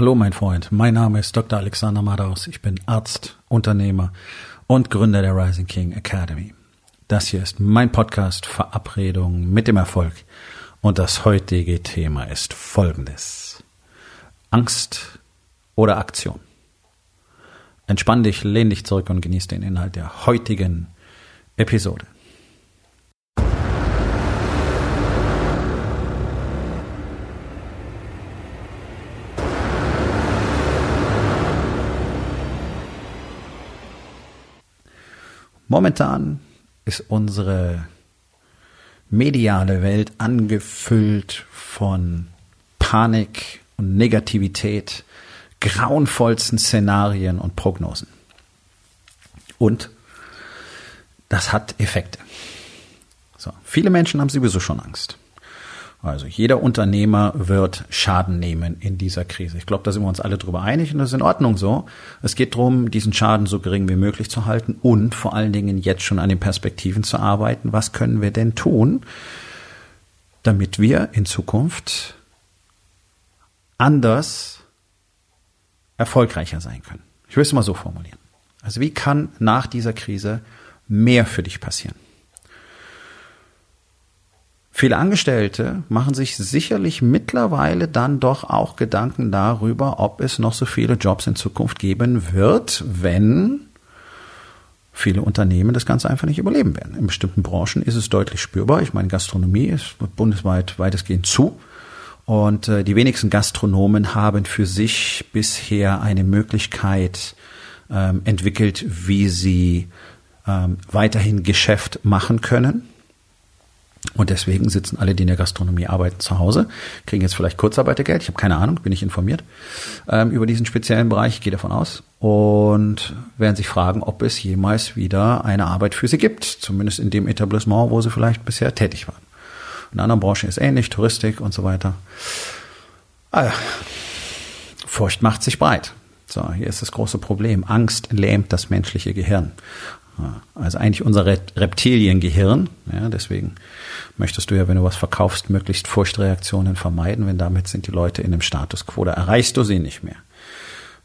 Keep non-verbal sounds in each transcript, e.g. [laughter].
Hallo mein Freund, mein Name ist Dr. Alexander Madaus. Ich bin Arzt, Unternehmer und Gründer der Rising King Academy. Das hier ist mein Podcast Verabredung mit dem Erfolg und das heutige Thema ist folgendes. Angst oder Aktion. Entspann dich, lehn dich zurück und genieß den Inhalt der heutigen Episode. Momentan ist unsere mediale Welt angefüllt von Panik und Negativität, grauenvollsten Szenarien und Prognosen. Und das hat Effekte. So, viele Menschen haben sowieso schon Angst. Also jeder Unternehmer wird Schaden nehmen in dieser Krise. Ich glaube, da sind wir uns alle drüber einig und das ist in Ordnung so. Es geht darum, diesen Schaden so gering wie möglich zu halten und vor allen Dingen jetzt schon an den Perspektiven zu arbeiten. Was können wir denn tun, damit wir in Zukunft anders erfolgreicher sein können? Ich will es mal so formulieren. Also wie kann nach dieser Krise mehr für dich passieren? Viele Angestellte machen sich sicherlich mittlerweile dann doch auch Gedanken darüber, ob es noch so viele Jobs in Zukunft geben wird, wenn viele Unternehmen das Ganze einfach nicht überleben werden. In bestimmten Branchen ist es deutlich spürbar. Ich meine, Gastronomie ist bundesweit weitestgehend zu. Und äh, die wenigsten Gastronomen haben für sich bisher eine Möglichkeit ähm, entwickelt, wie sie ähm, weiterhin Geschäft machen können. Und deswegen sitzen alle, die in der Gastronomie arbeiten, zu Hause, kriegen jetzt vielleicht Kurzarbeitergeld. Ich habe keine Ahnung, bin ich informiert ähm, über diesen speziellen Bereich, ich gehe davon aus. Und werden sich fragen, ob es jemals wieder eine Arbeit für sie gibt, zumindest in dem Etablissement, wo sie vielleicht bisher tätig waren. In anderen Branchen ist ähnlich, Touristik und so weiter. Ah, Furcht macht sich breit. So, hier ist das große Problem. Angst lähmt das menschliche Gehirn. Also eigentlich unser Reptiliengehirn. Ja, deswegen möchtest du ja, wenn du was verkaufst, möglichst Furchtreaktionen vermeiden, wenn damit sind die Leute in dem Status quo. Da erreichst du sie nicht mehr.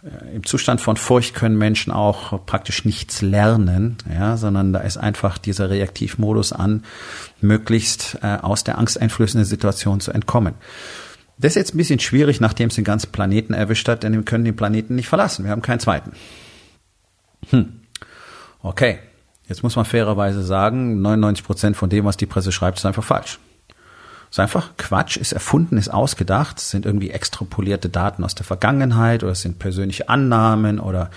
Äh, Im Zustand von Furcht können Menschen auch praktisch nichts lernen, ja, sondern da ist einfach dieser Reaktivmodus an, möglichst äh, aus der angsteinflößenden Situation zu entkommen. Das ist jetzt ein bisschen schwierig, nachdem es den ganzen Planeten erwischt hat, denn wir können den Planeten nicht verlassen. Wir haben keinen zweiten. Hm. Okay, jetzt muss man fairerweise sagen, 99 Prozent von dem, was die Presse schreibt, ist einfach falsch. Ist einfach Quatsch, ist erfunden, ist ausgedacht, sind irgendwie extrapolierte Daten aus der Vergangenheit oder es sind persönliche Annahmen oder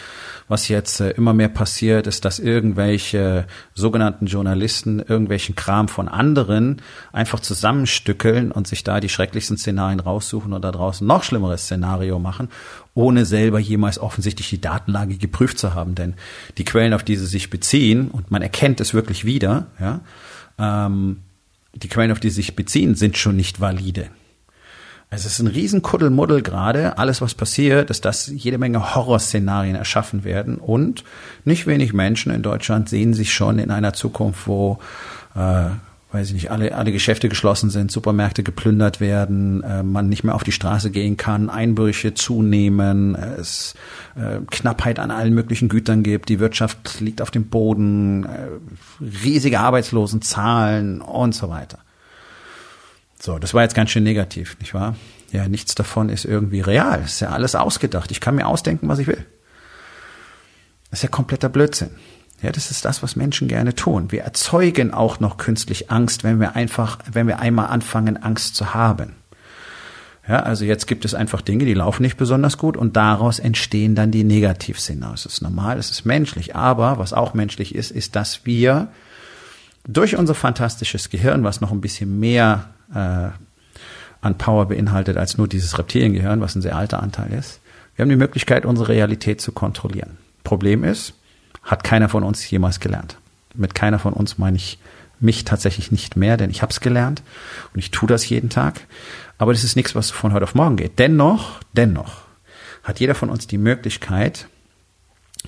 was jetzt äh, immer mehr passiert, ist, dass irgendwelche sogenannten Journalisten irgendwelchen Kram von anderen einfach zusammenstückeln und sich da die schrecklichsten Szenarien raussuchen und da draußen noch schlimmeres Szenario machen, ohne selber jemals offensichtlich die Datenlage geprüft zu haben. Denn die Quellen, auf die sie sich beziehen, und man erkennt es wirklich wieder, ja, ähm, die Quellen, auf die sie sich beziehen, sind schon nicht valide. Also es ist ein Riesenkuddelmuddel gerade. Alles, was passiert, ist, dass jede Menge Horrorszenarien erschaffen werden und nicht wenig Menschen in Deutschland sehen sich schon in einer Zukunft, wo äh, weiß ich nicht, alle, alle Geschäfte geschlossen sind, Supermärkte geplündert werden, äh, man nicht mehr auf die Straße gehen kann, Einbrüche zunehmen, es äh, Knappheit an allen möglichen Gütern gibt, die Wirtschaft liegt auf dem Boden, äh, riesige Arbeitslosenzahlen und so weiter. So, das war jetzt ganz schön negativ, nicht wahr? Ja, nichts davon ist irgendwie real. ist ja alles ausgedacht. Ich kann mir ausdenken, was ich will. Das ist ja kompletter Blödsinn. Ja, das ist das, was Menschen gerne tun. Wir erzeugen auch noch künstlich Angst, wenn wir einfach, wenn wir einmal anfangen, Angst zu haben. Ja, also jetzt gibt es einfach Dinge, die laufen nicht besonders gut und daraus entstehen dann die Negativszenarien. Das ist normal, das ist menschlich. Aber was auch menschlich ist, ist, dass wir durch unser fantastisches Gehirn, was noch ein bisschen mehr äh, an Power beinhaltet als nur dieses Reptiliengehirn, was ein sehr alter Anteil ist, wir haben die Möglichkeit, unsere Realität zu kontrollieren. Problem ist, hat keiner von uns jemals gelernt. Mit keiner von uns meine ich mich tatsächlich nicht mehr, denn ich habe es gelernt und ich tue das jeden Tag. Aber das ist nichts, was von heute auf morgen geht. Dennoch, dennoch hat jeder von uns die Möglichkeit,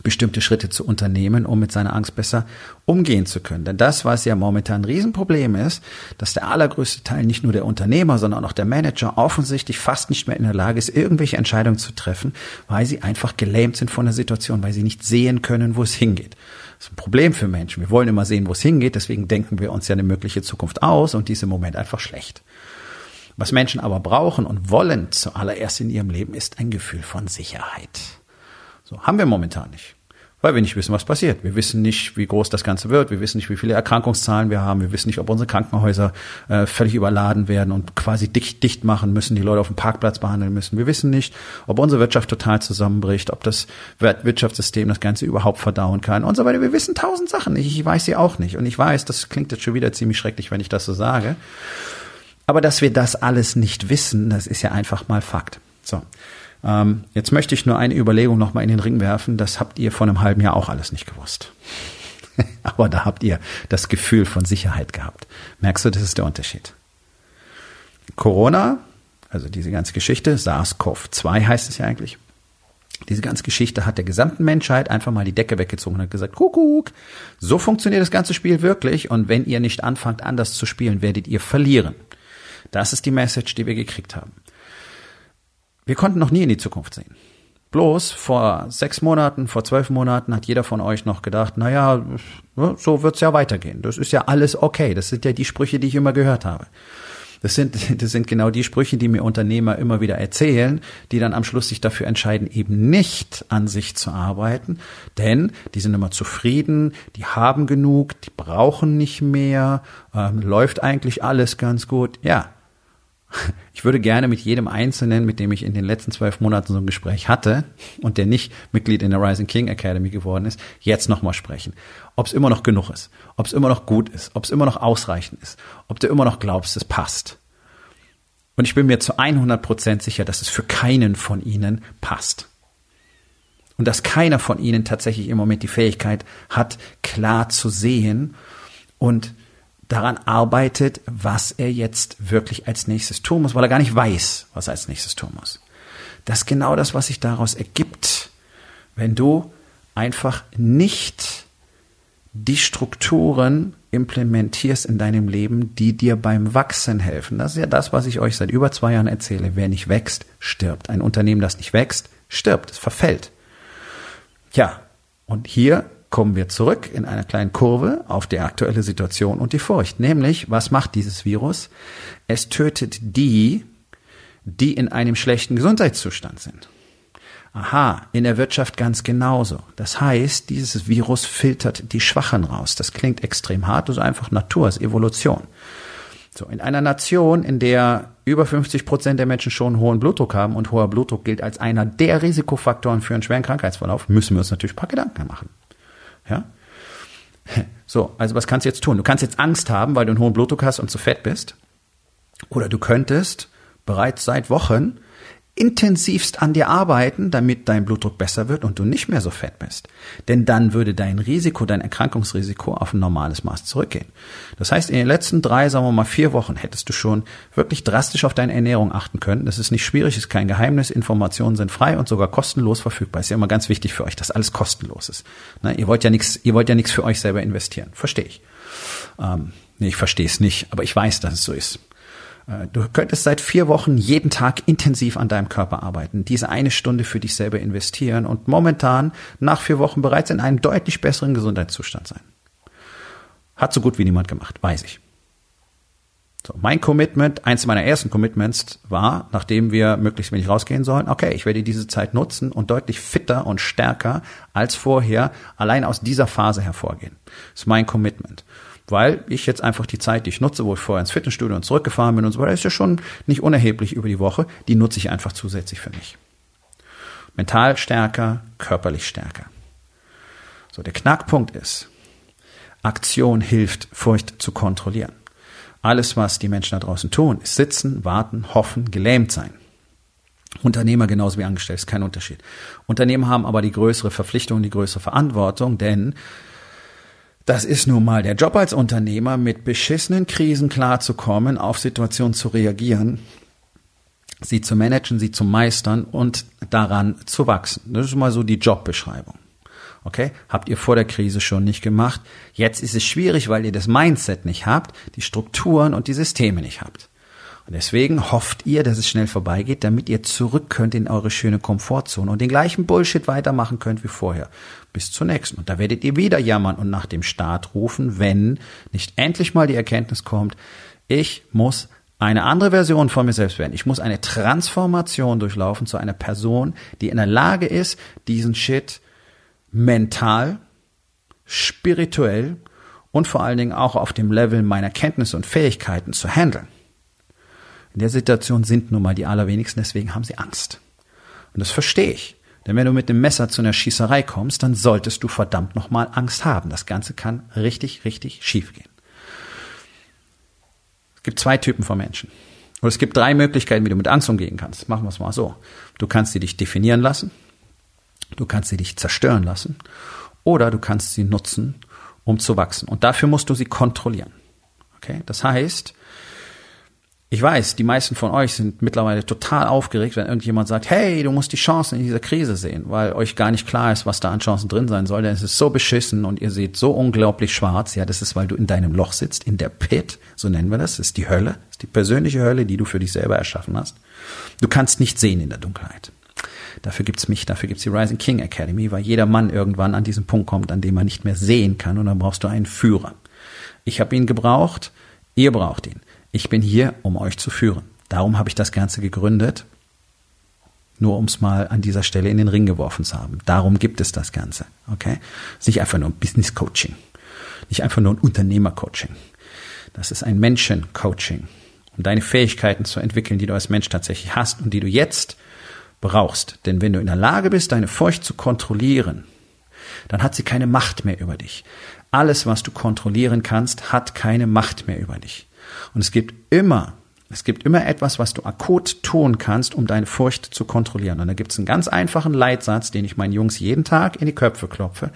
bestimmte Schritte zu unternehmen, um mit seiner Angst besser umgehen zu können. Denn das, was ja momentan ein Riesenproblem ist, dass der allergrößte Teil nicht nur der Unternehmer, sondern auch der Manager offensichtlich fast nicht mehr in der Lage ist, irgendwelche Entscheidungen zu treffen, weil sie einfach gelähmt sind von der Situation, weil sie nicht sehen können, wo es hingeht. Das ist ein Problem für Menschen. Wir wollen immer sehen, wo es hingeht, deswegen denken wir uns ja eine mögliche Zukunft aus und die ist im Moment einfach schlecht. Was Menschen aber brauchen und wollen zuallererst in ihrem Leben ist ein Gefühl von Sicherheit. So haben wir momentan nicht. Weil wir nicht wissen, was passiert. Wir wissen nicht, wie groß das Ganze wird. Wir wissen nicht, wie viele Erkrankungszahlen wir haben. Wir wissen nicht, ob unsere Krankenhäuser äh, völlig überladen werden und quasi dicht, dicht machen müssen, die Leute auf dem Parkplatz behandeln müssen. Wir wissen nicht, ob unsere Wirtschaft total zusammenbricht, ob das Wirtschaftssystem das Ganze überhaupt verdauen kann und so weiter. Wir wissen tausend Sachen. Ich, ich weiß sie auch nicht. Und ich weiß, das klingt jetzt schon wieder ziemlich schrecklich, wenn ich das so sage. Aber dass wir das alles nicht wissen, das ist ja einfach mal Fakt. So. Ähm, jetzt möchte ich nur eine Überlegung nochmal in den Ring werfen. Das habt ihr vor einem halben Jahr auch alles nicht gewusst. [laughs] Aber da habt ihr das Gefühl von Sicherheit gehabt. Merkst du, das ist der Unterschied. Corona, also diese ganze Geschichte, SARS-CoV-2 heißt es ja eigentlich. Diese ganze Geschichte hat der gesamten Menschheit einfach mal die Decke weggezogen und hat gesagt, Kuckuck, so funktioniert das ganze Spiel wirklich und wenn ihr nicht anfangt anders zu spielen, werdet ihr verlieren. Das ist die Message, die wir gekriegt haben. Wir konnten noch nie in die Zukunft sehen. Bloß vor sechs Monaten, vor zwölf Monaten hat jeder von euch noch gedacht, naja, so wird's ja weitergehen. Das ist ja alles okay. Das sind ja die Sprüche, die ich immer gehört habe. Das sind, [laughs] das sind genau die Sprüche, die mir Unternehmer immer wieder erzählen, die dann am Schluss sich dafür entscheiden, eben nicht an sich zu arbeiten, denn die sind immer zufrieden, die haben genug, die brauchen nicht mehr, ähm, läuft eigentlich alles ganz gut. Ja, ich würde gerne mit jedem Einzelnen, mit dem ich in den letzten zwölf Monaten so ein Gespräch hatte und der nicht Mitglied in der Rising King Academy geworden ist, jetzt nochmal sprechen. Ob es immer noch genug ist, ob es immer noch gut ist, ob es immer noch ausreichend ist, ob du immer noch glaubst, es passt. Und ich bin mir zu 100 Prozent sicher, dass es für keinen von ihnen passt. Und dass keiner von ihnen tatsächlich im Moment die Fähigkeit hat, klar zu sehen und daran arbeitet, was er jetzt wirklich als nächstes tun muss, weil er gar nicht weiß, was er als nächstes tun muss. Das ist genau das, was sich daraus ergibt, wenn du einfach nicht die Strukturen implementierst in deinem Leben, die dir beim Wachsen helfen. Das ist ja das, was ich euch seit über zwei Jahren erzähle. Wer nicht wächst, stirbt. Ein Unternehmen, das nicht wächst, stirbt, es verfällt. Ja, und hier kommen wir zurück in einer kleinen Kurve auf die aktuelle Situation und die Furcht. Nämlich, was macht dieses Virus? Es tötet die, die in einem schlechten Gesundheitszustand sind. Aha, in der Wirtschaft ganz genauso. Das heißt, dieses Virus filtert die Schwachen raus. Das klingt extrem hart, das ist einfach Natur, das ist Evolution. So, in einer Nation, in der über 50 Prozent der Menschen schon hohen Blutdruck haben und hoher Blutdruck gilt als einer der Risikofaktoren für einen schweren Krankheitsverlauf, müssen wir uns natürlich ein paar Gedanken machen. Ja? So, also was kannst du jetzt tun? Du kannst jetzt Angst haben, weil du einen hohen Blutdruck hast und zu fett bist. Oder du könntest bereits seit Wochen intensivst an dir arbeiten, damit dein Blutdruck besser wird und du nicht mehr so fett bist. Denn dann würde dein Risiko, dein Erkrankungsrisiko auf ein normales Maß zurückgehen. Das heißt, in den letzten drei, sagen wir mal vier Wochen hättest du schon wirklich drastisch auf deine Ernährung achten können. Das ist nicht schwierig, ist kein Geheimnis. Informationen sind frei und sogar kostenlos verfügbar. Ist ja immer ganz wichtig für euch, dass alles kostenlos ist. Na, ihr wollt ja nichts, ihr wollt ja nichts für euch selber investieren. Verstehe ich. Ähm, nee, ich verstehe es nicht, aber ich weiß, dass es so ist. Äh, du könntest seit vier Wochen jeden Tag intensiv an deinem Körper arbeiten, diese eine Stunde für dich selber investieren und momentan nach vier Wochen bereits in einem deutlich besseren Gesundheitszustand sein. Hat so gut wie niemand gemacht, weiß ich. So, mein Commitment, eins meiner ersten Commitments war, nachdem wir möglichst wenig rausgehen sollen, okay, ich werde diese Zeit nutzen und deutlich fitter und stärker als vorher allein aus dieser Phase hervorgehen. Das ist mein Commitment weil ich jetzt einfach die Zeit, die ich nutze, wo ich vorher ins Fitnessstudio und zurückgefahren bin und so weiter, ist ja schon nicht unerheblich über die Woche, die nutze ich einfach zusätzlich für mich. Mental stärker, körperlich stärker. So, der Knackpunkt ist, Aktion hilft, Furcht zu kontrollieren. Alles, was die Menschen da draußen tun, ist sitzen, warten, hoffen, gelähmt sein. Unternehmer genauso wie Angestellte, ist kein Unterschied. Unternehmen haben aber die größere Verpflichtung, die größere Verantwortung, denn das ist nun mal der Job als Unternehmer, mit beschissenen Krisen klarzukommen, auf Situationen zu reagieren, sie zu managen, sie zu meistern und daran zu wachsen. Das ist mal so die Jobbeschreibung. Okay? Habt ihr vor der Krise schon nicht gemacht. Jetzt ist es schwierig, weil ihr das Mindset nicht habt, die Strukturen und die Systeme nicht habt. Und deswegen hofft ihr, dass es schnell vorbeigeht, damit ihr zurück könnt in eure schöne Komfortzone und den gleichen Bullshit weitermachen könnt wie vorher. Bis zur nächsten. Und da werdet ihr wieder jammern und nach dem Start rufen, wenn nicht endlich mal die Erkenntnis kommt, ich muss eine andere Version von mir selbst werden. Ich muss eine Transformation durchlaufen zu einer Person, die in der Lage ist, diesen Shit mental, spirituell und vor allen Dingen auch auf dem Level meiner Kenntnisse und Fähigkeiten zu handeln. In der Situation sind nun mal die allerwenigsten, deswegen haben sie Angst. Und das verstehe ich. Denn wenn du mit dem Messer zu einer Schießerei kommst, dann solltest du verdammt nochmal Angst haben. Das Ganze kann richtig, richtig schief gehen. Es gibt zwei Typen von Menschen. Oder es gibt drei Möglichkeiten, wie du mit Angst umgehen kannst. Machen wir es mal so. Du kannst sie dich definieren lassen. Du kannst sie dich zerstören lassen. Oder du kannst sie nutzen, um zu wachsen. Und dafür musst du sie kontrollieren. Okay? Das heißt, ich weiß, die meisten von euch sind mittlerweile total aufgeregt, wenn irgendjemand sagt, hey, du musst die Chancen in dieser Krise sehen, weil euch gar nicht klar ist, was da an Chancen drin sein soll, denn es ist so beschissen und ihr seht so unglaublich schwarz. Ja, das ist, weil du in deinem Loch sitzt, in der Pit, so nennen wir das, das ist die Hölle, das ist die persönliche Hölle, die du für dich selber erschaffen hast. Du kannst nicht sehen in der Dunkelheit. Dafür gibt's mich, dafür gibt's die Rising King Academy, weil jeder Mann irgendwann an diesen Punkt kommt, an dem er nicht mehr sehen kann und dann brauchst du einen Führer. Ich habe ihn gebraucht, ihr braucht ihn. Ich bin hier, um euch zu führen. Darum habe ich das Ganze gegründet, nur um es mal an dieser Stelle in den Ring geworfen zu haben. Darum gibt es das Ganze. Okay? Es ist nicht einfach nur ein Business Coaching, nicht einfach nur ein Unternehmer Coaching. Das ist ein Menschen Coaching, um deine Fähigkeiten zu entwickeln, die du als Mensch tatsächlich hast und die du jetzt brauchst. Denn wenn du in der Lage bist, deine Furcht zu kontrollieren, dann hat sie keine Macht mehr über dich. Alles, was du kontrollieren kannst, hat keine Macht mehr über dich. Und es gibt immer, es gibt immer etwas, was du akut tun kannst, um deine Furcht zu kontrollieren. Und da gibt es einen ganz einfachen Leitsatz, den ich meinen Jungs jeden Tag in die Köpfe klopfe.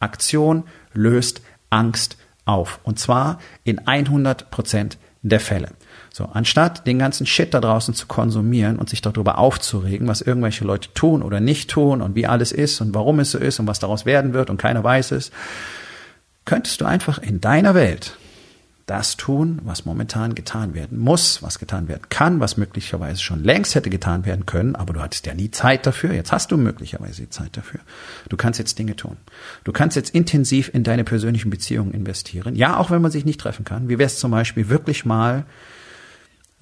Aktion löst Angst auf. Und zwar in 100 Prozent der Fälle. So, anstatt den ganzen Shit da draußen zu konsumieren und sich darüber aufzuregen, was irgendwelche Leute tun oder nicht tun und wie alles ist und warum es so ist und was daraus werden wird und keiner weiß es, könntest du einfach in deiner Welt das tun, was momentan getan werden muss, was getan werden kann, was möglicherweise schon längst hätte getan werden können, aber du hattest ja nie Zeit dafür. Jetzt hast du möglicherweise die Zeit dafür. Du kannst jetzt Dinge tun. Du kannst jetzt intensiv in deine persönlichen Beziehungen investieren. Ja, auch wenn man sich nicht treffen kann. Wie wäre es zum Beispiel wirklich mal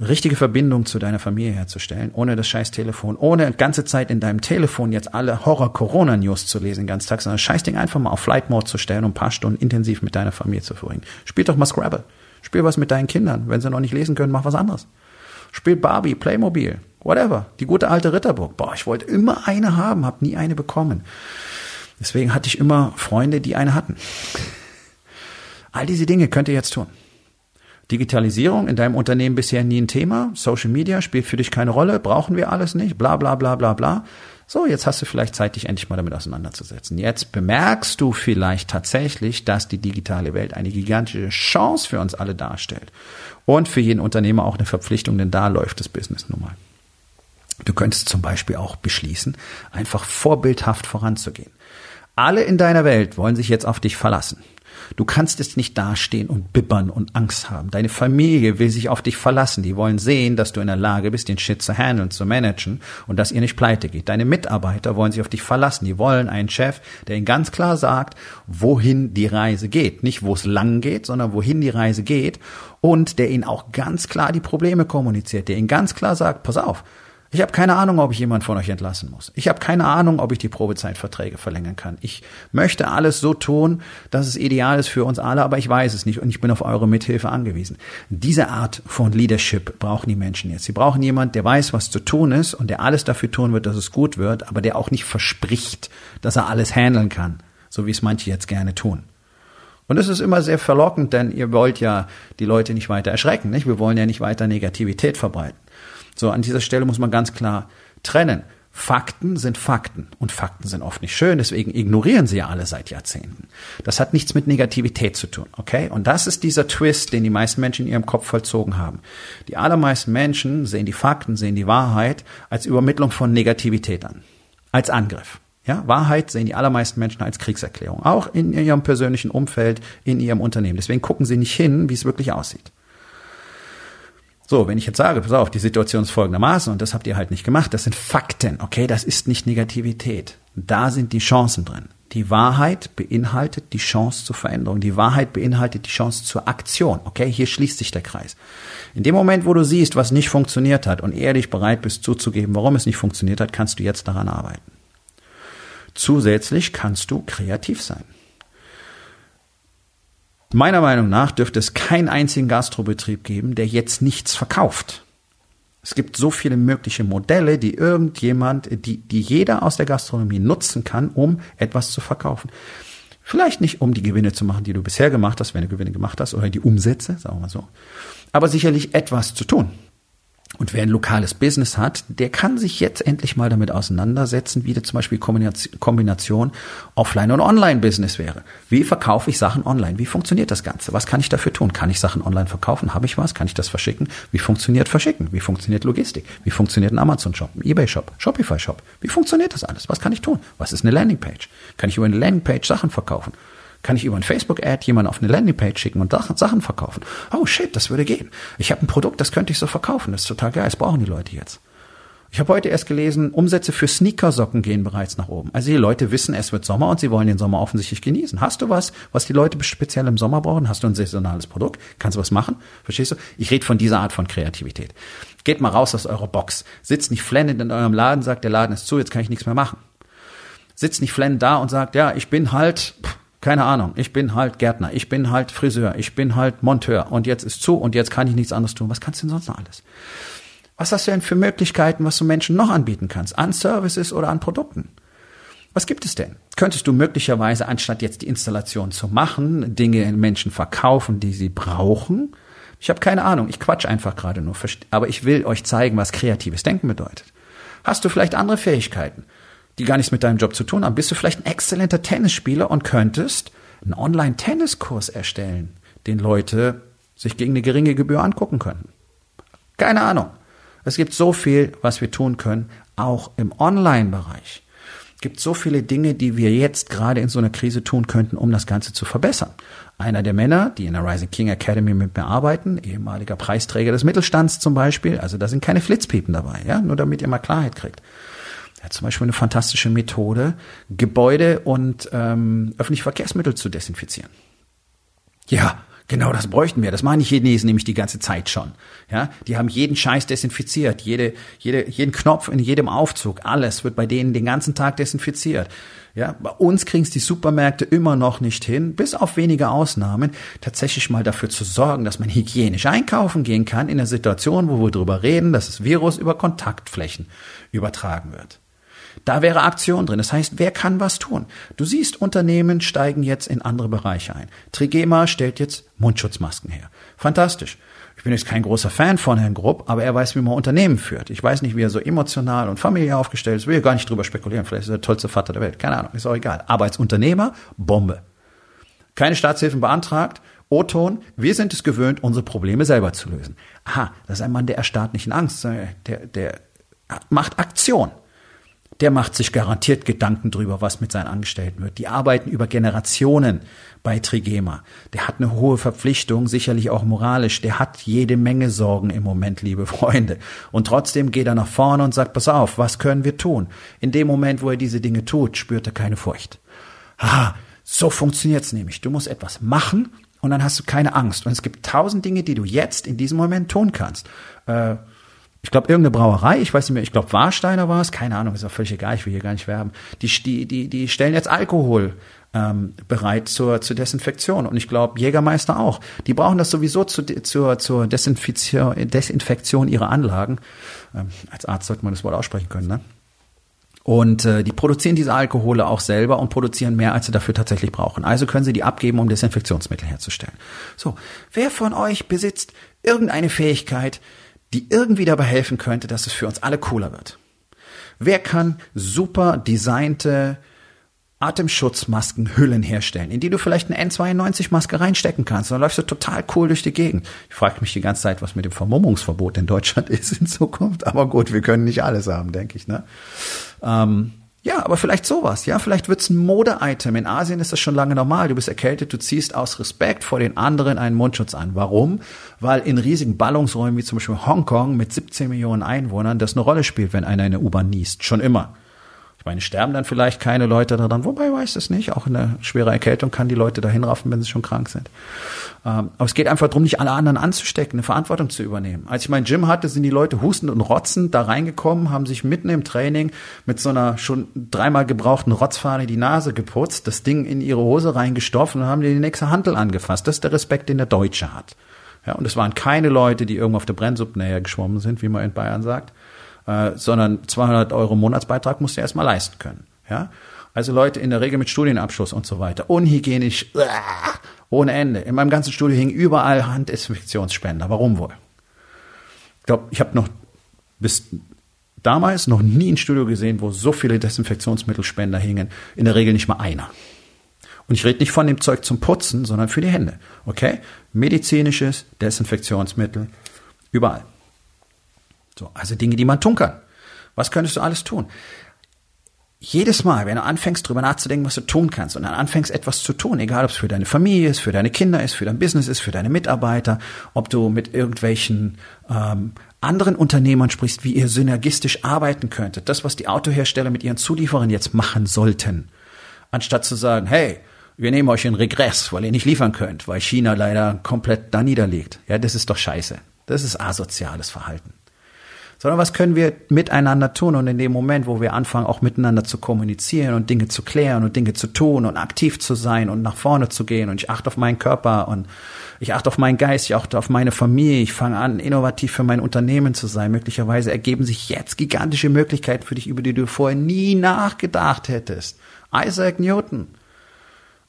richtige Verbindung zu deiner Familie herzustellen, ohne das scheiß Telefon, ohne ganze Zeit in deinem Telefon jetzt alle Horror-Corona-News zu lesen ganzen Tag, sondern das scheiß Ding einfach mal auf Flight Mode zu stellen und ein paar Stunden intensiv mit deiner Familie zu verbringen. Spiel doch mal Scrabble. Spiel was mit deinen Kindern. Wenn sie noch nicht lesen können, mach was anderes. Spiel Barbie, Playmobil, whatever. Die gute alte Ritterburg. Boah, ich wollte immer eine haben, habe nie eine bekommen. Deswegen hatte ich immer Freunde, die eine hatten. All diese Dinge könnt ihr jetzt tun. Digitalisierung in deinem Unternehmen bisher nie ein Thema. Social Media spielt für dich keine Rolle. Brauchen wir alles nicht. Bla, bla, bla, bla, bla. So, jetzt hast du vielleicht Zeit, dich endlich mal damit auseinanderzusetzen. Jetzt bemerkst du vielleicht tatsächlich, dass die digitale Welt eine gigantische Chance für uns alle darstellt. Und für jeden Unternehmer auch eine Verpflichtung, denn da läuft das Business nun mal. Du könntest zum Beispiel auch beschließen, einfach vorbildhaft voranzugehen. Alle in deiner Welt wollen sich jetzt auf dich verlassen. Du kannst jetzt nicht dastehen und bibbern und Angst haben. Deine Familie will sich auf dich verlassen. Die wollen sehen, dass du in der Lage bist, den Shit zu handeln, zu managen und dass ihr nicht pleite geht. Deine Mitarbeiter wollen sich auf dich verlassen. Die wollen einen Chef, der ihnen ganz klar sagt, wohin die Reise geht. Nicht, wo es lang geht, sondern wohin die Reise geht und der ihnen auch ganz klar die Probleme kommuniziert, der ihnen ganz klar sagt, pass auf, ich habe keine Ahnung, ob ich jemand von euch entlassen muss. Ich habe keine Ahnung, ob ich die Probezeitverträge verlängern kann. Ich möchte alles so tun, dass es ideal ist für uns alle, aber ich weiß es nicht und ich bin auf eure Mithilfe angewiesen. Diese Art von Leadership brauchen die Menschen jetzt. Sie brauchen jemand, der weiß, was zu tun ist und der alles dafür tun wird, dass es gut wird, aber der auch nicht verspricht, dass er alles handeln kann, so wie es manche jetzt gerne tun. Und es ist immer sehr verlockend, denn ihr wollt ja die Leute nicht weiter erschrecken, nicht? Wir wollen ja nicht weiter Negativität verbreiten. So, an dieser Stelle muss man ganz klar trennen. Fakten sind Fakten und Fakten sind oft nicht schön, deswegen ignorieren sie ja alle seit Jahrzehnten. Das hat nichts mit Negativität zu tun, okay? Und das ist dieser Twist, den die meisten Menschen in ihrem Kopf vollzogen haben. Die allermeisten Menschen sehen die Fakten, sehen die Wahrheit als Übermittlung von Negativität an, als Angriff. Ja, Wahrheit sehen die allermeisten Menschen als Kriegserklärung, auch in ihrem persönlichen Umfeld, in ihrem Unternehmen. Deswegen gucken sie nicht hin, wie es wirklich aussieht. So, wenn ich jetzt sage, pass auf, die Situation ist folgendermaßen und das habt ihr halt nicht gemacht, das sind Fakten, okay, das ist nicht Negativität. Da sind die Chancen drin. Die Wahrheit beinhaltet die Chance zur Veränderung. Die Wahrheit beinhaltet die Chance zur Aktion. Okay, hier schließt sich der Kreis. In dem Moment, wo du siehst, was nicht funktioniert hat und ehrlich bereit bist zuzugeben, warum es nicht funktioniert hat, kannst du jetzt daran arbeiten. Zusätzlich kannst du kreativ sein. Meiner Meinung nach dürfte es keinen einzigen Gastrobetrieb geben, der jetzt nichts verkauft. Es gibt so viele mögliche Modelle, die irgendjemand, die, die jeder aus der Gastronomie nutzen kann, um etwas zu verkaufen. Vielleicht nicht, um die Gewinne zu machen, die du bisher gemacht hast, wenn du Gewinne gemacht hast, oder die Umsätze, sagen wir mal so. Aber sicherlich etwas zu tun. Und wer ein lokales Business hat, der kann sich jetzt endlich mal damit auseinandersetzen, wie zum Beispiel Kombination Offline- und Online-Business wäre. Wie verkaufe ich Sachen online? Wie funktioniert das Ganze? Was kann ich dafür tun? Kann ich Sachen online verkaufen? Habe ich was? Kann ich das verschicken? Wie funktioniert Verschicken? Wie funktioniert Logistik? Wie funktioniert ein Amazon-Shop, ein Ebay-Shop, Shopify-Shop? Wie funktioniert das alles? Was kann ich tun? Was ist eine Landingpage? Kann ich über eine Landingpage Sachen verkaufen? Kann ich über ein Facebook-Ad jemanden auf eine Landingpage schicken und Sachen verkaufen? Oh shit, das würde gehen. Ich habe ein Produkt, das könnte ich so verkaufen. Das ist total geil. Das brauchen die Leute jetzt. Ich habe heute erst gelesen, Umsätze für Sneakersocken gehen bereits nach oben. Also die Leute wissen, es wird Sommer und sie wollen den Sommer offensichtlich genießen. Hast du was, was die Leute speziell im Sommer brauchen? Hast du ein saisonales Produkt? Kannst du was machen? Verstehst du? Ich rede von dieser Art von Kreativität. Geht mal raus aus eurer Box. Sitzt nicht flennend in eurem Laden, sagt, der Laden ist zu, jetzt kann ich nichts mehr machen. Sitzt nicht flennend da und sagt, ja, ich bin halt, pff, keine Ahnung, ich bin halt Gärtner, ich bin halt Friseur, ich bin halt Monteur und jetzt ist zu und jetzt kann ich nichts anderes tun. Was kannst du denn sonst noch alles? Was hast du denn für Möglichkeiten, was du Menschen noch anbieten kannst? An Services oder an Produkten? Was gibt es denn? Könntest du möglicherweise, anstatt jetzt die Installation zu machen, Dinge in Menschen verkaufen, die sie brauchen? Ich habe keine Ahnung, ich quatsch einfach gerade nur, aber ich will euch zeigen, was kreatives Denken bedeutet. Hast du vielleicht andere Fähigkeiten? Die gar nichts mit deinem Job zu tun haben, bist du vielleicht ein exzellenter Tennisspieler und könntest einen Online-Tenniskurs erstellen, den Leute sich gegen eine geringe Gebühr angucken können. Keine Ahnung. Es gibt so viel, was wir tun können, auch im Online-Bereich. Es gibt so viele Dinge, die wir jetzt gerade in so einer Krise tun könnten, um das Ganze zu verbessern. Einer der Männer, die in der Rising King Academy mit mir arbeiten, ehemaliger Preisträger des Mittelstands zum Beispiel, also da sind keine Flitzpiepen dabei, ja, nur damit ihr mal Klarheit kriegt. Hat zum Beispiel eine fantastische Methode, Gebäude und ähm, öffentliche Verkehrsmittel zu desinfizieren. Ja, genau das bräuchten wir. Das machen die Chinesen nämlich die ganze Zeit schon. Ja, die haben jeden Scheiß desinfiziert, jede, jede, jeden Knopf in jedem Aufzug, alles wird bei denen den ganzen Tag desinfiziert. Ja, bei uns kriegen es die Supermärkte immer noch nicht hin, bis auf wenige Ausnahmen, tatsächlich mal dafür zu sorgen, dass man hygienisch einkaufen gehen kann in der Situation, wo wir drüber reden, dass das Virus über Kontaktflächen übertragen wird. Da wäre Aktion drin. Das heißt, wer kann was tun? Du siehst, Unternehmen steigen jetzt in andere Bereiche ein. Trigema stellt jetzt Mundschutzmasken her. Fantastisch. Ich bin jetzt kein großer Fan von Herrn Grupp, aber er weiß, wie man Unternehmen führt. Ich weiß nicht, wie er so emotional und familiär aufgestellt ist. Will ja gar nicht drüber spekulieren. Vielleicht ist er der tollste Vater der Welt. Keine Ahnung, ist auch egal. Aber als Unternehmer, Bombe. Keine Staatshilfen beantragt. O-Ton, wir sind es gewöhnt, unsere Probleme selber zu lösen. Aha, das ist ein Mann der erstarrten Angst. Der, der macht Aktion der macht sich garantiert Gedanken drüber, was mit seinen Angestellten wird. Die arbeiten über Generationen bei Trigema. Der hat eine hohe Verpflichtung, sicherlich auch moralisch. Der hat jede Menge Sorgen im Moment, liebe Freunde. Und trotzdem geht er nach vorne und sagt, pass auf, was können wir tun? In dem Moment, wo er diese Dinge tut, spürt er keine Furcht. Ha, so funktioniert's nämlich. Du musst etwas machen und dann hast du keine Angst. Und es gibt tausend Dinge, die du jetzt in diesem Moment tun kannst. Äh, ich glaube, irgendeine Brauerei, ich weiß nicht mehr, ich glaube, Warsteiner war es, keine Ahnung, ist auch völlig egal, ich will hier gar nicht werben. Die, die, die, die stellen jetzt Alkohol ähm, bereit zur, zur Desinfektion. Und ich glaube, Jägermeister auch. Die brauchen das sowieso zu, zur, zur Desinfektion, Desinfektion ihrer Anlagen. Ähm, als Arzt sollte man das Wort aussprechen können, ne? Und äh, die produzieren diese Alkohole auch selber und produzieren mehr, als sie dafür tatsächlich brauchen. Also können sie die abgeben, um Desinfektionsmittel herzustellen. So, wer von euch besitzt irgendeine Fähigkeit, die irgendwie dabei helfen könnte, dass es für uns alle cooler wird. Wer kann super designte Atemschutzmaskenhüllen herstellen, in die du vielleicht eine N92-Maske reinstecken kannst. Dann läufst du total cool durch die Gegend. Ich frage mich die ganze Zeit, was mit dem Vermummungsverbot in Deutschland [laughs] ist in Zukunft. Aber gut, wir können nicht alles haben, denke ich. Ne? Ähm, Ja, aber vielleicht sowas, ja, vielleicht wird's ein Mode-Item. In Asien ist das schon lange normal. Du bist erkältet, du ziehst aus Respekt vor den anderen einen Mundschutz an. Warum? Weil in riesigen Ballungsräumen wie zum Beispiel Hongkong mit 17 Millionen Einwohnern das eine Rolle spielt, wenn einer in der U-Bahn niest. Schon immer. Ich meine, sterben dann vielleicht keine Leute daran, wobei weiß es nicht. Auch eine schwere Erkältung kann die Leute dahin raffen, wenn sie schon krank sind. Ähm, aber es geht einfach darum, nicht alle anderen anzustecken, eine Verantwortung zu übernehmen. Als ich mein Gym hatte, sind die Leute hustend und rotzend da reingekommen, haben sich mitten im Training mit so einer schon dreimal gebrauchten Rotzfahne die Nase geputzt, das Ding in ihre Hose reingestopft und haben die nächste Handel angefasst. Das ist der Respekt, den der Deutsche hat. Ja, und es waren keine Leute, die irgendwo auf der Brennsuppe näher geschwommen sind, wie man in Bayern sagt äh, sondern 200 Euro Monatsbeitrag musst du erstmal leisten können. Ja? Also Leute in der Regel mit Studienabschluss und so weiter. Unhygienisch, uh, ohne Ende. In meinem ganzen Studio hingen überall Handdesinfektionsspender. Warum wohl? Ich glaube, ich habe noch bis damals noch nie ein Studio gesehen, wo so viele Desinfektionsmittelspender hingen. In der Regel nicht mal einer. Und ich rede nicht von dem Zeug zum Putzen, sondern für die Hände. Okay? Medizinisches Desinfektionsmittel überall. So, also Dinge, die man tun kann. Was könntest du alles tun? Jedes Mal, wenn du anfängst, drüber nachzudenken, was du tun kannst und dann anfängst, etwas zu tun, egal ob es für deine Familie ist, für deine Kinder ist, für dein Business ist, für deine Mitarbeiter, ob du mit irgendwelchen ähm, anderen Unternehmern sprichst, wie ihr synergistisch arbeiten könntet, das, was die Autohersteller mit ihren Zulieferern jetzt machen sollten, anstatt zu sagen, hey, wir nehmen euch in Regress, weil ihr nicht liefern könnt, weil China leider komplett da niederliegt. Ja, das ist doch scheiße. Das ist asoziales Verhalten sondern was können wir miteinander tun und in dem Moment, wo wir anfangen, auch miteinander zu kommunizieren und Dinge zu klären und Dinge zu tun und aktiv zu sein und nach vorne zu gehen und ich achte auf meinen Körper und ich achte auf meinen Geist, ich achte auf meine Familie, ich fange an, innovativ für mein Unternehmen zu sein. Möglicherweise ergeben sich jetzt gigantische Möglichkeiten für dich, über die du vorher nie nachgedacht hättest. Isaac Newton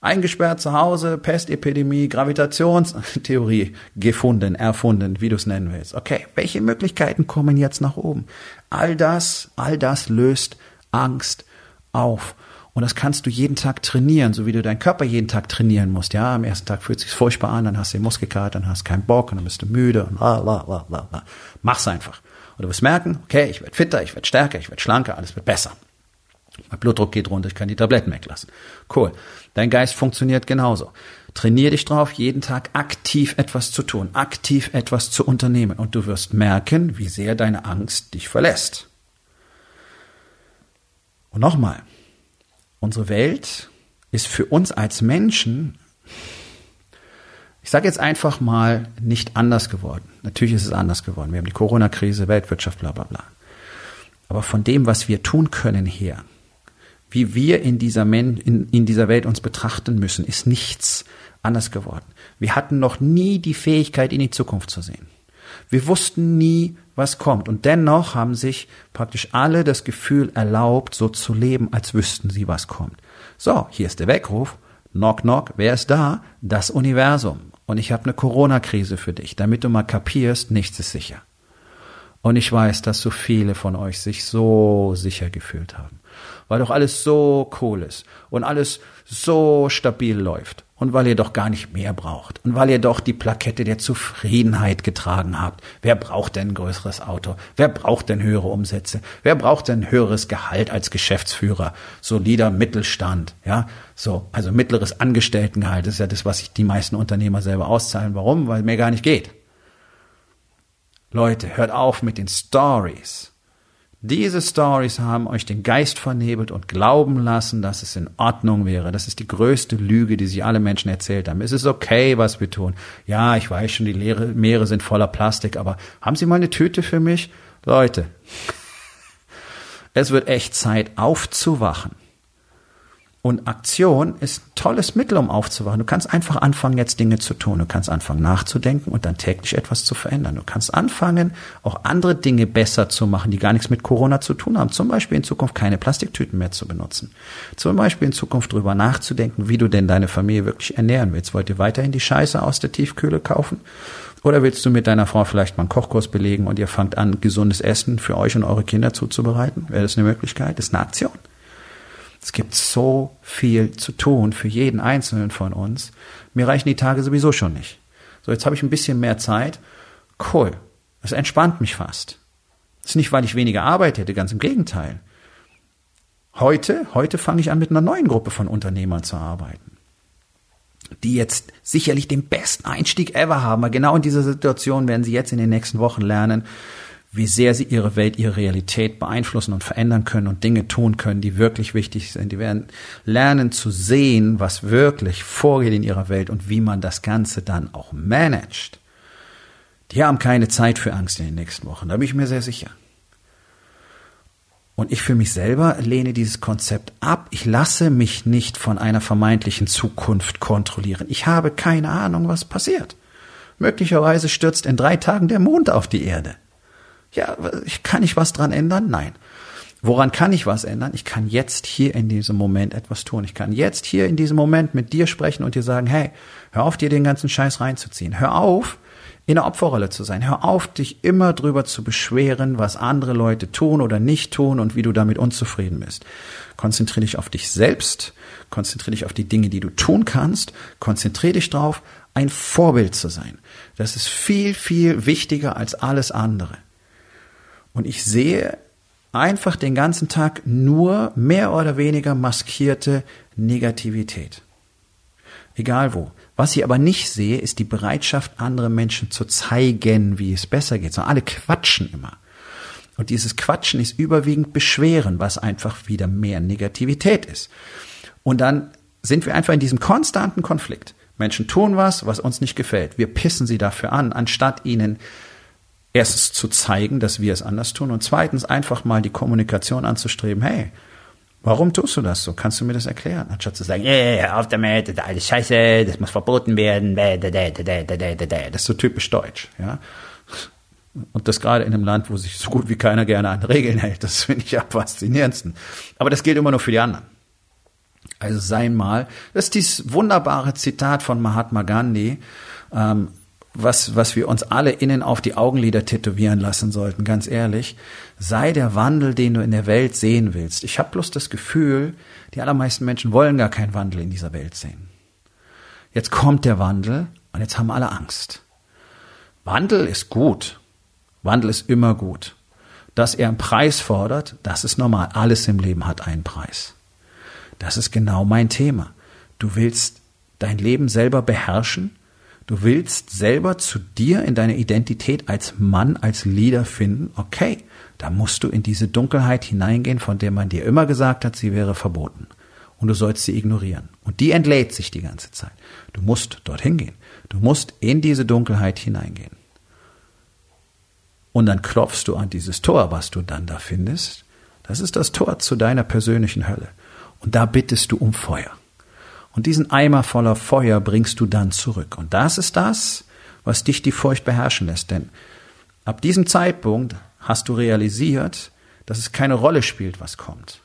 eingesperrt zu Hause, Pestepidemie, Gravitationstheorie gefunden, erfunden, wie du es nennen willst. Okay, welche Möglichkeiten kommen jetzt nach oben? All das, all das löst Angst auf. Und das kannst du jeden Tag trainieren, so wie du deinen Körper jeden Tag trainieren musst. Ja, am ersten Tag fühlt es sich furchtbar an, dann hast du den Muskelkater, dann hast du keinen Bock und dann bist du müde und bla, bla, bla, bla, bla. Mach's einfach. Und du wirst merken, okay, ich werde fitter, ich werde stärker, ich werde schlanker, alles wird besser. Mein Blutdruck geht runter, ich kann die Tabletten weglassen. Cool. Dein Geist funktioniert genauso. Trainier dich drauf, jeden Tag aktiv etwas zu tun, aktiv etwas zu unternehmen und du wirst merken, wie sehr deine Angst dich verlässt. Und nochmal, unsere Welt ist für uns als Menschen, ich sage jetzt einfach mal, nicht anders geworden. Natürlich ist es anders geworden. Wir haben die Corona-Krise, Weltwirtschaft, bla bla bla. Aber von dem, was wir tun können her, wie wir in dieser, Men in, in dieser Welt uns betrachten müssen, ist nichts anders geworden. Wir hatten noch nie die Fähigkeit, in die Zukunft zu sehen. Wir wussten nie, was kommt. Und dennoch haben sich praktisch alle das Gefühl erlaubt, so zu leben, als wüssten sie, was kommt. So, hier ist der Weckruf. Knock, knock. Wer ist da? Das Universum. Und ich habe eine Corona-Krise für dich, damit du mal kapierst, nichts ist sicher. Und ich weiß, dass so viele von euch sich so sicher gefühlt haben weil doch alles so cool ist und alles so stabil läuft und weil ihr doch gar nicht mehr braucht und weil ihr doch die Plakette der Zufriedenheit getragen habt. Wer braucht denn ein größeres Auto? Wer braucht denn höhere Umsätze? Wer braucht denn höheres Gehalt als Geschäftsführer? Solider Mittelstand, ja? So, also mittleres Angestelltengehalt ist ja das, was sich die meisten Unternehmer selber auszahlen. Warum? Weil mehr gar nicht geht. Leute, hört auf mit den Stories. Diese Stories haben euch den Geist vernebelt und glauben lassen, dass es in Ordnung wäre. Das ist die größte Lüge, die sich alle Menschen erzählt haben. Es ist okay, was wir tun. Ja, ich weiß schon, die Meere sind voller Plastik, aber haben Sie mal eine Tüte für mich? Leute, es wird echt Zeit aufzuwachen. Und Aktion ist ein tolles Mittel, um aufzuwachen. Du kannst einfach anfangen, jetzt Dinge zu tun. Du kannst anfangen, nachzudenken und dann täglich etwas zu verändern. Du kannst anfangen, auch andere Dinge besser zu machen, die gar nichts mit Corona zu tun haben. Zum Beispiel in Zukunft keine Plastiktüten mehr zu benutzen. Zum Beispiel in Zukunft darüber nachzudenken, wie du denn deine Familie wirklich ernähren willst. Wollt ihr weiterhin die Scheiße aus der Tiefkühle kaufen? Oder willst du mit deiner Frau vielleicht mal einen Kochkurs belegen und ihr fangt an, gesundes Essen für euch und eure Kinder zuzubereiten? Wäre das eine Möglichkeit? Das ist eine Aktion. Es gibt so viel zu tun für jeden Einzelnen von uns. Mir reichen die Tage sowieso schon nicht. So, jetzt habe ich ein bisschen mehr Zeit. Cool. Das entspannt mich fast. Das ist nicht, weil ich weniger Arbeit hätte, ganz im Gegenteil. Heute, heute fange ich an, mit einer neuen Gruppe von Unternehmern zu arbeiten, die jetzt sicherlich den besten Einstieg ever haben. weil genau in dieser Situation werden sie jetzt in den nächsten Wochen lernen, wie sehr sie ihre Welt, ihre Realität beeinflussen und verändern können und Dinge tun können, die wirklich wichtig sind. Die werden lernen zu sehen, was wirklich vorgeht in ihrer Welt und wie man das Ganze dann auch managt. Die haben keine Zeit für Angst in den nächsten Wochen, da bin ich mir sehr sicher. Und ich für mich selber lehne dieses Konzept ab. Ich lasse mich nicht von einer vermeintlichen Zukunft kontrollieren. Ich habe keine Ahnung, was passiert. Möglicherweise stürzt in drei Tagen der Mond auf die Erde. Ja, kann ich was dran ändern? Nein. Woran kann ich was ändern? Ich kann jetzt hier in diesem Moment etwas tun. Ich kann jetzt hier in diesem Moment mit dir sprechen und dir sagen, hey, hör auf, dir den ganzen Scheiß reinzuziehen. Hör auf, in der Opferrolle zu sein. Hör auf, dich immer drüber zu beschweren, was andere Leute tun oder nicht tun und wie du damit unzufrieden bist. Konzentriere dich auf dich selbst, konzentriere dich auf die Dinge, die du tun kannst, konzentriere dich darauf, ein Vorbild zu sein. Das ist viel, viel wichtiger als alles andere. Und ich sehe einfach den ganzen Tag nur mehr oder weniger maskierte Negativität. Egal wo. Was ich aber nicht sehe, ist die Bereitschaft, andere Menschen zu zeigen, wie es besser geht. Sondern alle quatschen immer. Und dieses Quatschen ist überwiegend Beschweren, was einfach wieder mehr Negativität ist. Und dann sind wir einfach in diesem konstanten Konflikt. Menschen tun was, was uns nicht gefällt. Wir pissen sie dafür an, anstatt ihnen erstens zu zeigen, dass wir es anders tun und zweitens einfach mal die Kommunikation anzustreben. Hey, Warum tust du das so? Kannst du mir das erklären? Anstatt zu sagen, yeah, auf damit, das ist alles scheiße, das muss verboten werden, das ist so typisch deutsch, ja. Und das gerade in einem Land, wo sich so gut wie keiner gerne an Regeln hält, das finde ich am faszinierendsten. Aber das gilt immer nur für die anderen. Also sein mal, das ist dieses wunderbare Zitat von Mahatma Gandhi, ähm, was, was wir uns alle innen auf die Augenlider tätowieren lassen sollten, ganz ehrlich, sei der Wandel, den du in der Welt sehen willst. Ich habe bloß das Gefühl, die allermeisten Menschen wollen gar keinen Wandel in dieser Welt sehen. Jetzt kommt der Wandel und jetzt haben alle Angst. Wandel ist gut. Wandel ist immer gut. Dass er einen Preis fordert, das ist normal. Alles im Leben hat einen Preis. Das ist genau mein Thema. Du willst dein Leben selber beherrschen Du willst selber zu dir in deine Identität als Mann, als Leader finden. Okay, da musst du in diese Dunkelheit hineingehen, von der man dir immer gesagt hat, sie wäre verboten. Und du sollst sie ignorieren. Und die entlädt sich die ganze Zeit. Du musst dorthin gehen. Du musst in diese Dunkelheit hineingehen. Und dann klopfst du an dieses Tor, was du dann da findest. Das ist das Tor zu deiner persönlichen Hölle. Und da bittest du um Feuer. Und diesen Eimer voller Feuer bringst du dann zurück. Und das ist das, was dich die Furcht beherrschen lässt. Denn ab diesem Zeitpunkt hast du realisiert, dass es keine Rolle spielt, was kommt.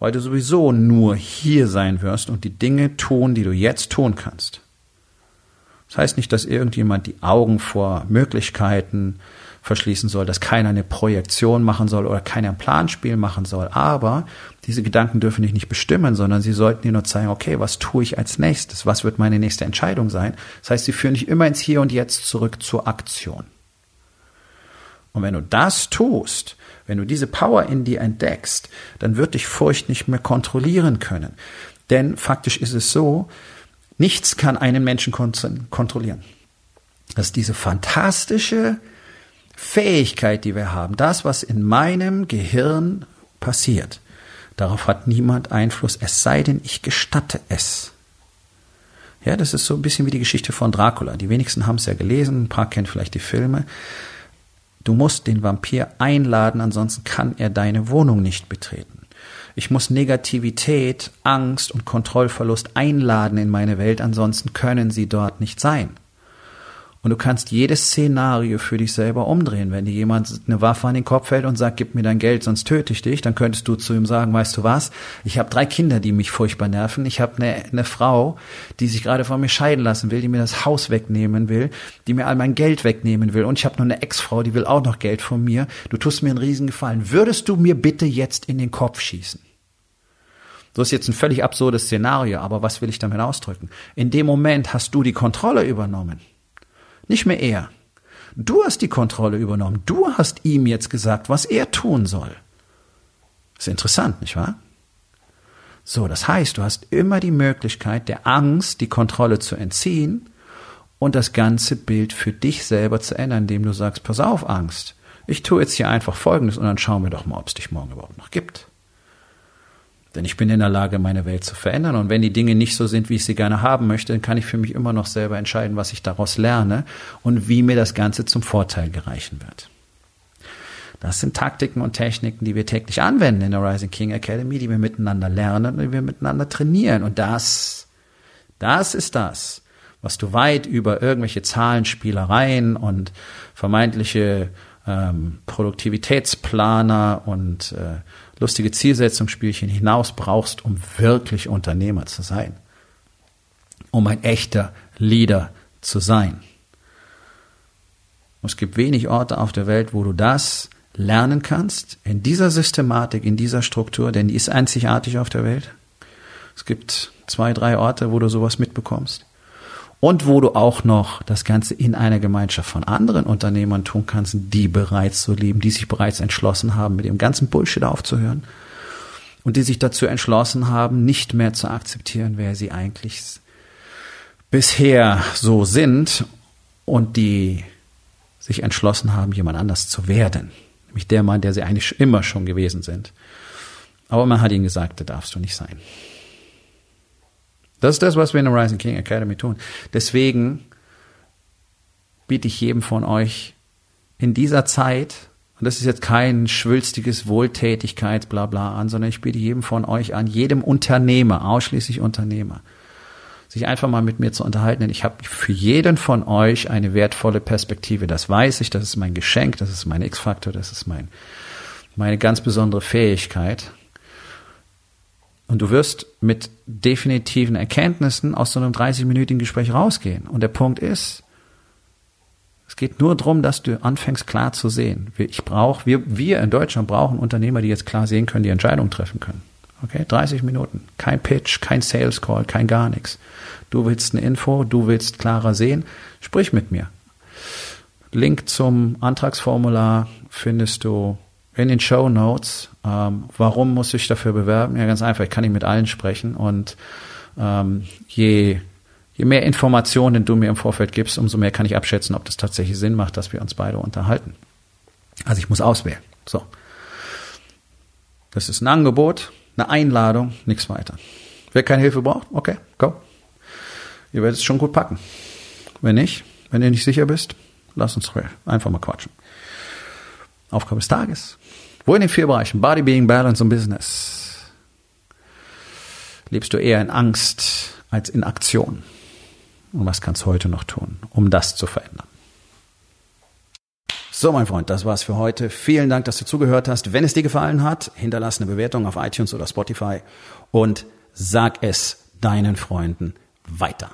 Weil du sowieso nur hier sein wirst und die Dinge tun, die du jetzt tun kannst. Das heißt nicht, dass irgendjemand die Augen vor Möglichkeiten verschließen soll, dass keiner eine Projektion machen soll oder keiner ein Planspiel machen soll. Aber diese Gedanken dürfen dich nicht bestimmen, sondern sie sollten dir nur zeigen, okay, was tue ich als nächstes? Was wird meine nächste Entscheidung sein? Das heißt, sie führen dich immer ins Hier und Jetzt zurück zur Aktion. Und wenn du das tust, wenn du diese Power in dir entdeckst, dann wird dich Furcht nicht mehr kontrollieren können. Denn faktisch ist es so, nichts kann einen Menschen kontrollieren. Das ist diese fantastische Fähigkeit, die wir haben, das, was in meinem Gehirn passiert, darauf hat niemand Einfluss, es sei denn, ich gestatte es. Ja, das ist so ein bisschen wie die Geschichte von Dracula. Die wenigsten haben es ja gelesen, ein paar kennen vielleicht die Filme. Du musst den Vampir einladen, ansonsten kann er deine Wohnung nicht betreten. Ich muss Negativität, Angst und Kontrollverlust einladen in meine Welt, ansonsten können sie dort nicht sein. Und du kannst jedes Szenario für dich selber umdrehen. Wenn dir jemand eine Waffe an den Kopf hält und sagt, gib mir dein Geld, sonst töte ich dich, dann könntest du zu ihm sagen, weißt du was, ich habe drei Kinder, die mich furchtbar nerven. Ich habe eine, eine Frau, die sich gerade von mir scheiden lassen will, die mir das Haus wegnehmen will, die mir all mein Geld wegnehmen will. Und ich habe noch eine Ex-Frau, die will auch noch Geld von mir. Du tust mir einen Riesengefallen. Würdest du mir bitte jetzt in den Kopf schießen? So ist jetzt ein völlig absurdes Szenario, aber was will ich damit ausdrücken? In dem Moment hast du die Kontrolle übernommen. Nicht mehr er. Du hast die Kontrolle übernommen. Du hast ihm jetzt gesagt, was er tun soll. ist interessant, nicht wahr? So, das heißt, du hast immer die Möglichkeit, der Angst die Kontrolle zu entziehen und das ganze Bild für dich selber zu ändern, indem du sagst, pass auf, Angst. Ich tue jetzt hier einfach Folgendes und dann schauen wir doch mal, ob es dich morgen überhaupt noch gibt. Denn ich bin in der Lage, meine Welt zu verändern. Und wenn die Dinge nicht so sind, wie ich sie gerne haben möchte, dann kann ich für mich immer noch selber entscheiden, was ich daraus lerne und wie mir das Ganze zum Vorteil gereichen wird. Das sind Taktiken und Techniken, die wir täglich anwenden in der Rising King Academy, die wir miteinander lernen und die wir miteinander trainieren. Und das, das ist das, was du weit über irgendwelche Zahlenspielereien und vermeintliche ähm, Produktivitätsplaner und äh, lustige Zielsetzungsspielchen hinaus brauchst, um wirklich Unternehmer zu sein. Um ein echter Leader zu sein. Und es gibt wenig Orte auf der Welt, wo du das lernen kannst, in dieser Systematik, in dieser Struktur, denn die ist einzigartig auf der Welt. Es gibt zwei, drei Orte, wo du sowas mitbekommst und wo du auch noch das Ganze in einer Gemeinschaft von anderen Unternehmern tun kannst, die bereits so leben, die sich bereits entschlossen haben, mit dem ganzen Bullshit aufzuhören und die sich dazu entschlossen haben, nicht mehr zu akzeptieren, wer sie eigentlich bisher so sind und die sich entschlossen haben, jemand anders zu werden. Nämlich der Mann, der sie eigentlich immer schon gewesen sind. Aber man hat ihnen gesagt, da darfst du nicht sein. Das ist das, was wir in der Rising King Academy tun. Deswegen biete ich jedem von euch in dieser Zeit, und das ist jetzt kein schwülstiges Wohltätigkeits bla bla an, sondern ich biete jedem von euch an, jedem Unternehmer, ausschließlich Unternehmer, sich einfach mal mit mir zu unterhalten, denn ich habe für jeden von euch eine wertvolle Perspektive. Das weiß ich, das ist mein Geschenk, das ist mein X-Faktor, das ist mein, meine ganz besondere Fähigkeit. Und du wirst mit definitiven Erkenntnissen aus so einem 30-minütigen Gespräch rausgehen. Und der Punkt ist, es geht nur darum, dass du anfängst klar zu sehen. Ich brauche, wir, wir in Deutschland brauchen Unternehmer, die jetzt klar sehen können, die Entscheidungen treffen können. Okay, 30 Minuten. Kein Pitch, kein Sales Call, kein gar nichts. Du willst eine Info, du willst klarer sehen, sprich mit mir. Link zum Antragsformular findest du in den Show Notes. Ähm, warum muss ich dafür bewerben? Ja, ganz einfach. Ich kann nicht mit allen sprechen und ähm, je je mehr Informationen du mir im Vorfeld gibst, umso mehr kann ich abschätzen, ob das tatsächlich Sinn macht, dass wir uns beide unterhalten. Also ich muss auswählen. So. Das ist ein Angebot, eine Einladung, nichts weiter. Wer keine Hilfe braucht, okay, go. Ihr werdet es schon gut packen. Wenn nicht, wenn ihr nicht sicher bist, lass uns einfach mal quatschen. Aufgabe des Tages. Wo in den vier Bereichen Body, Being, Balance und Business lebst du eher in Angst als in Aktion? Und was kannst du heute noch tun, um das zu verändern? So, mein Freund, das war's für heute. Vielen Dank, dass du zugehört hast. Wenn es dir gefallen hat, hinterlass eine Bewertung auf iTunes oder Spotify und sag es deinen Freunden weiter.